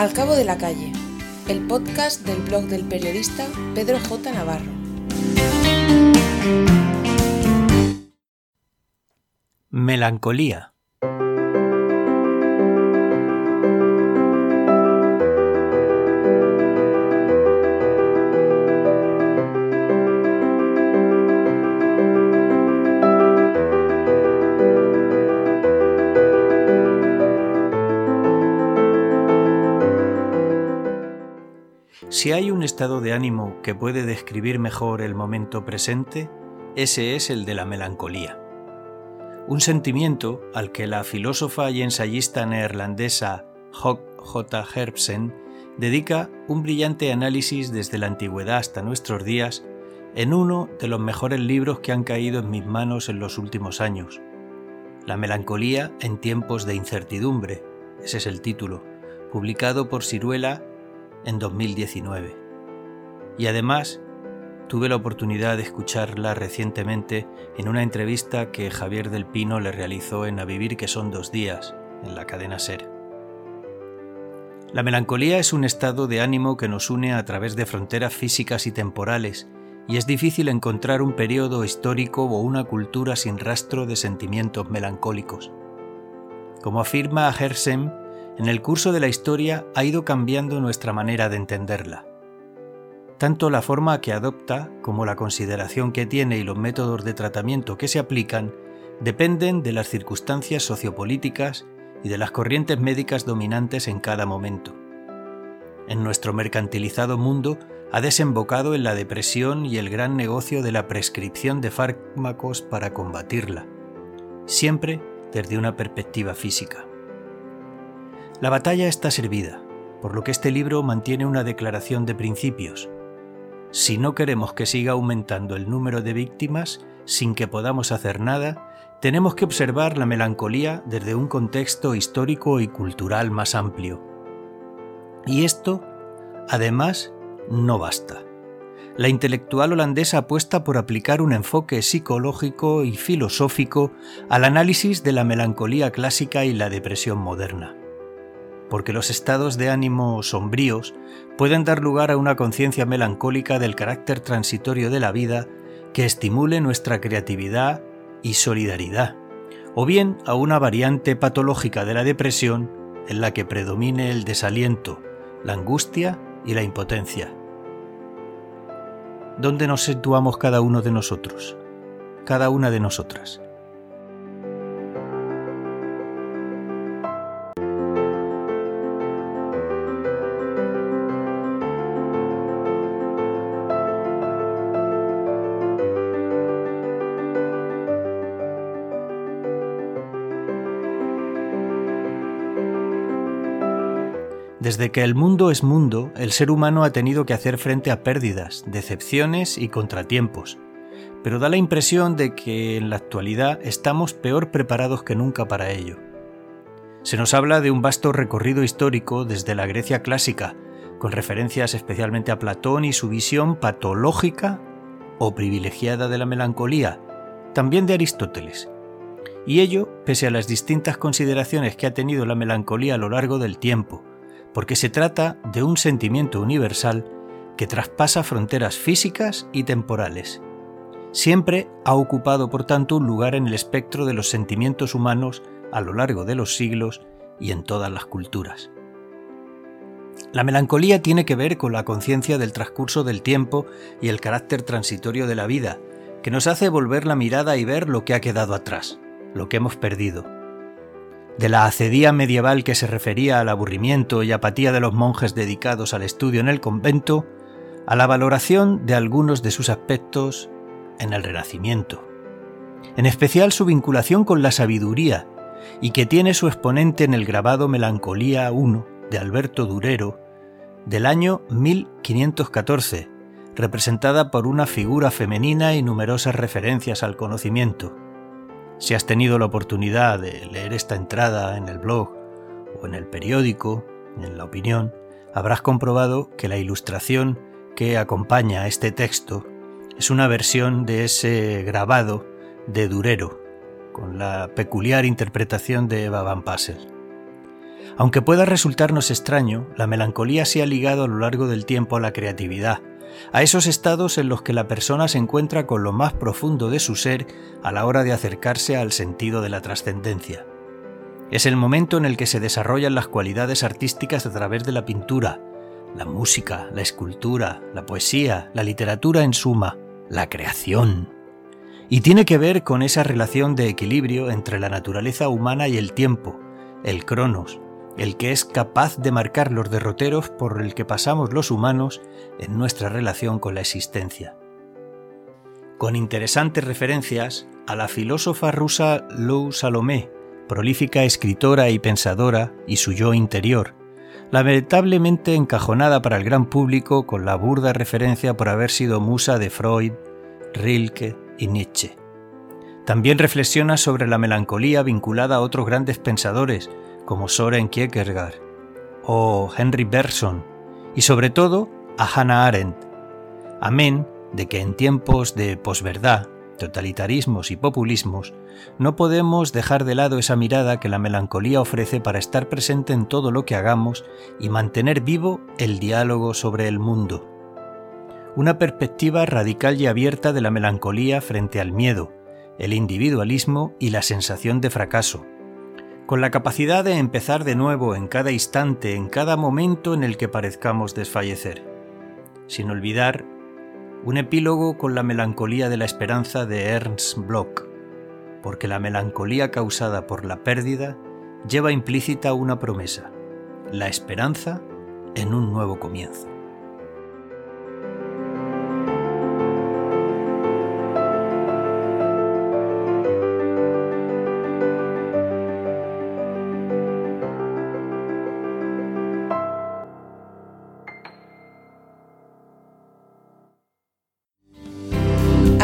Al cabo de la calle, el podcast del blog del periodista Pedro J. Navarro. Melancolía. Si hay un estado de ánimo que puede describir mejor el momento presente, ese es el de la melancolía. Un sentimiento al que la filósofa y ensayista neerlandesa Hock J. Herbsen dedica un brillante análisis desde la antigüedad hasta nuestros días en uno de los mejores libros que han caído en mis manos en los últimos años. La melancolía en tiempos de incertidumbre, ese es el título, publicado por Ciruela en 2019. Y además, tuve la oportunidad de escucharla recientemente en una entrevista que Javier del Pino le realizó en A Vivir que son dos días, en la cadena Ser. La melancolía es un estado de ánimo que nos une a través de fronteras físicas y temporales, y es difícil encontrar un periodo histórico o una cultura sin rastro de sentimientos melancólicos. Como afirma Hersen, en el curso de la historia ha ido cambiando nuestra manera de entenderla. Tanto la forma que adopta como la consideración que tiene y los métodos de tratamiento que se aplican dependen de las circunstancias sociopolíticas y de las corrientes médicas dominantes en cada momento. En nuestro mercantilizado mundo ha desembocado en la depresión y el gran negocio de la prescripción de fármacos para combatirla, siempre desde una perspectiva física. La batalla está servida, por lo que este libro mantiene una declaración de principios. Si no queremos que siga aumentando el número de víctimas sin que podamos hacer nada, tenemos que observar la melancolía desde un contexto histórico y cultural más amplio. Y esto, además, no basta. La intelectual holandesa apuesta por aplicar un enfoque psicológico y filosófico al análisis de la melancolía clásica y la depresión moderna porque los estados de ánimo sombríos pueden dar lugar a una conciencia melancólica del carácter transitorio de la vida que estimule nuestra creatividad y solidaridad, o bien a una variante patológica de la depresión en la que predomine el desaliento, la angustia y la impotencia. ¿Dónde nos situamos cada uno de nosotros? Cada una de nosotras. Desde que el mundo es mundo, el ser humano ha tenido que hacer frente a pérdidas, decepciones y contratiempos, pero da la impresión de que en la actualidad estamos peor preparados que nunca para ello. Se nos habla de un vasto recorrido histórico desde la Grecia clásica, con referencias especialmente a Platón y su visión patológica o privilegiada de la melancolía, también de Aristóteles. Y ello pese a las distintas consideraciones que ha tenido la melancolía a lo largo del tiempo, porque se trata de un sentimiento universal que traspasa fronteras físicas y temporales. Siempre ha ocupado, por tanto, un lugar en el espectro de los sentimientos humanos a lo largo de los siglos y en todas las culturas. La melancolía tiene que ver con la conciencia del transcurso del tiempo y el carácter transitorio de la vida, que nos hace volver la mirada y ver lo que ha quedado atrás, lo que hemos perdido, de la acedía medieval que se refería al aburrimiento y apatía de los monjes dedicados al estudio en el convento, a la valoración de algunos de sus aspectos en el Renacimiento. En especial su vinculación con la sabiduría, y que tiene su exponente en el grabado Melancolía I de Alberto Durero, del año 1514, representada por una figura femenina y numerosas referencias al conocimiento. Si has tenido la oportunidad de leer esta entrada en el blog o en el periódico, en la opinión, habrás comprobado que la ilustración que acompaña este texto es una versión de ese grabado de Durero, con la peculiar interpretación de Eva Van Passel. Aunque pueda resultarnos extraño, la melancolía se ha ligado a lo largo del tiempo a la creatividad, a esos estados en los que la persona se encuentra con lo más profundo de su ser a la hora de acercarse al sentido de la trascendencia. Es el momento en el que se desarrollan las cualidades artísticas a través de la pintura, la música, la escultura, la poesía, la literatura en suma, la creación. Y tiene que ver con esa relación de equilibrio entre la naturaleza humana y el tiempo, el cronos, el que es capaz de marcar los derroteros por el que pasamos los humanos en nuestra relación con la existencia. Con interesantes referencias a la filósofa rusa Lou Salomé, prolífica escritora y pensadora, y su yo interior, lamentablemente encajonada para el gran público con la burda referencia por haber sido musa de Freud, Rilke y Nietzsche. También reflexiona sobre la melancolía vinculada a otros grandes pensadores, como Soren Kierkegaard o Henry Bergson, y sobre todo a Hannah Arendt. Amén de que en tiempos de posverdad, totalitarismos y populismos, no podemos dejar de lado esa mirada que la melancolía ofrece para estar presente en todo lo que hagamos y mantener vivo el diálogo sobre el mundo. Una perspectiva radical y abierta de la melancolía frente al miedo, el individualismo y la sensación de fracaso, con la capacidad de empezar de nuevo en cada instante, en cada momento en el que parezcamos desfallecer, sin olvidar un epílogo con la melancolía de la esperanza de Ernst Bloch, porque la melancolía causada por la pérdida lleva implícita una promesa, la esperanza en un nuevo comienzo.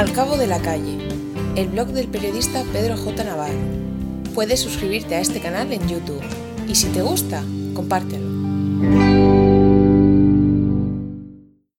Al cabo de la calle, el blog del periodista Pedro J. Navarro. Puedes suscribirte a este canal en YouTube y si te gusta, compártelo.